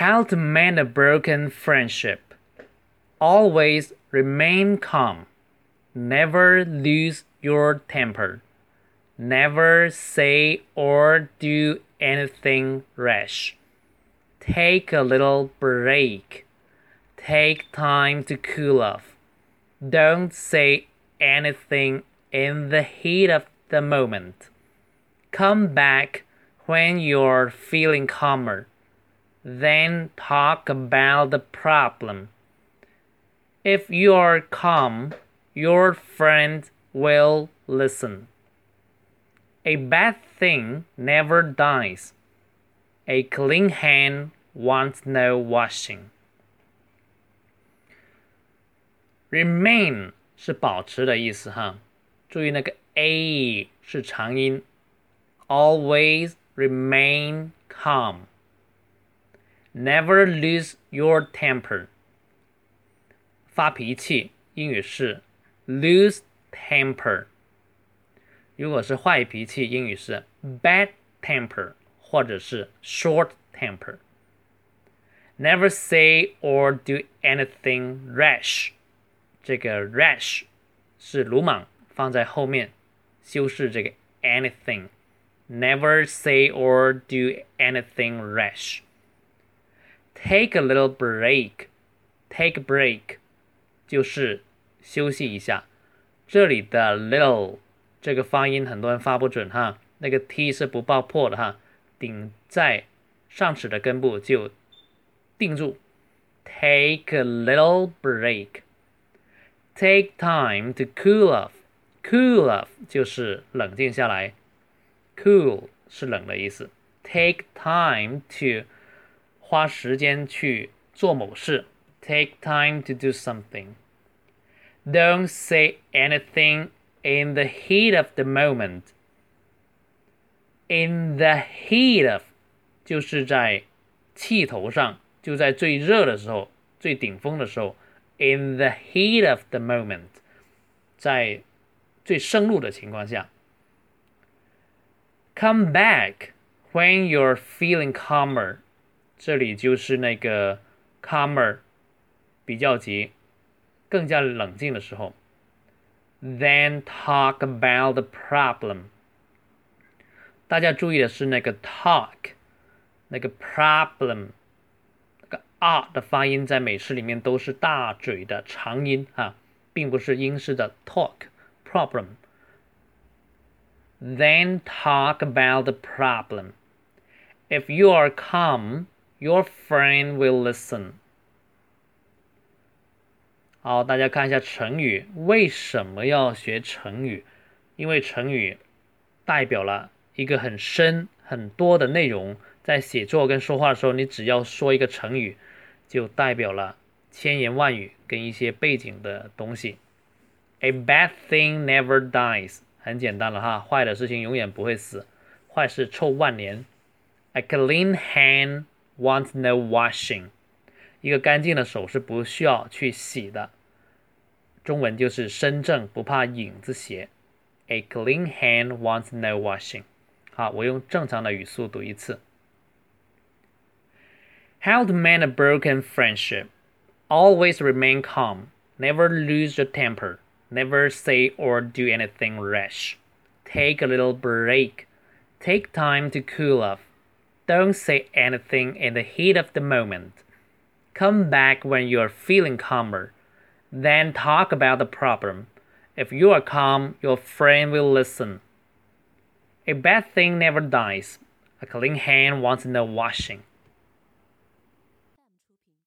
How to mend a broken friendship. Always remain calm. Never lose your temper. Never say or do anything rash. Take a little break. Take time to cool off. Don't say anything in the heat of the moment. Come back when you're feeling calmer. Then talk about the problem. If you're calm, your friend will listen. A bad thing never dies. A clean hand wants no washing. Remain 是保持的意思哈，注意那个 a 是长音。Always remain calm. Never lose your temper. 发脾气，英语是 lose temper。如果是坏脾气，英语是 bad temper，或者是 short temper。Never say or do anything rash。这个 rash 是鲁莽，放在后面修饰这个 anything。Never say or do anything rash. Take a little break. Take a break 就是休息一下。这里的 little 这个发音很多人发不准哈，那个 t 是不爆破的哈，顶在上齿的根部就定住。Take a little break. Take time to cool off. Cool off 就是冷静下来。Cool 是冷的意思。Take time to 花时间去做某事。Take time to do something. Don't say anything in the heat of the moment. In the heat of 就是在气头上，就在最热的时候、最顶峰的时候。In the heat of the moment，在最盛怒的情况下。Come back when you're feeling calmer， 这里就是那个 calmer 比较级，更加冷静的时候。Then talk about the problem。大家注意的是那个 talk，那个 problem，那个 r 的发音在美式里面都是大嘴的长音啊，并不是英式的 talk problem。Then talk about the problem. If you are calm, your friend will listen. 好，大家看一下成语。为什么要学成语？因为成语代表了一个很深很多的内容。在写作跟说话的时候，你只要说一个成语，就代表了千言万语跟一些背景的东西。A bad thing never dies. 很简单了哈，坏的事情永远不会死，坏事臭万年。A clean hand wants no washing，一个干净的手是不需要去洗的。中文就是身正不怕影子斜。A clean hand wants no washing。好，我用正常的语速读一次。How to mend a broken friendship? Always remain calm. Never lose your temper. Never say or do anything rash. Take a little break. Take time to cool off. Don't say anything in the heat of the moment. Come back when you are feeling calmer. Then talk about the problem. If you are calm, your friend will listen. A bad thing never dies. A clean hand wants no washing.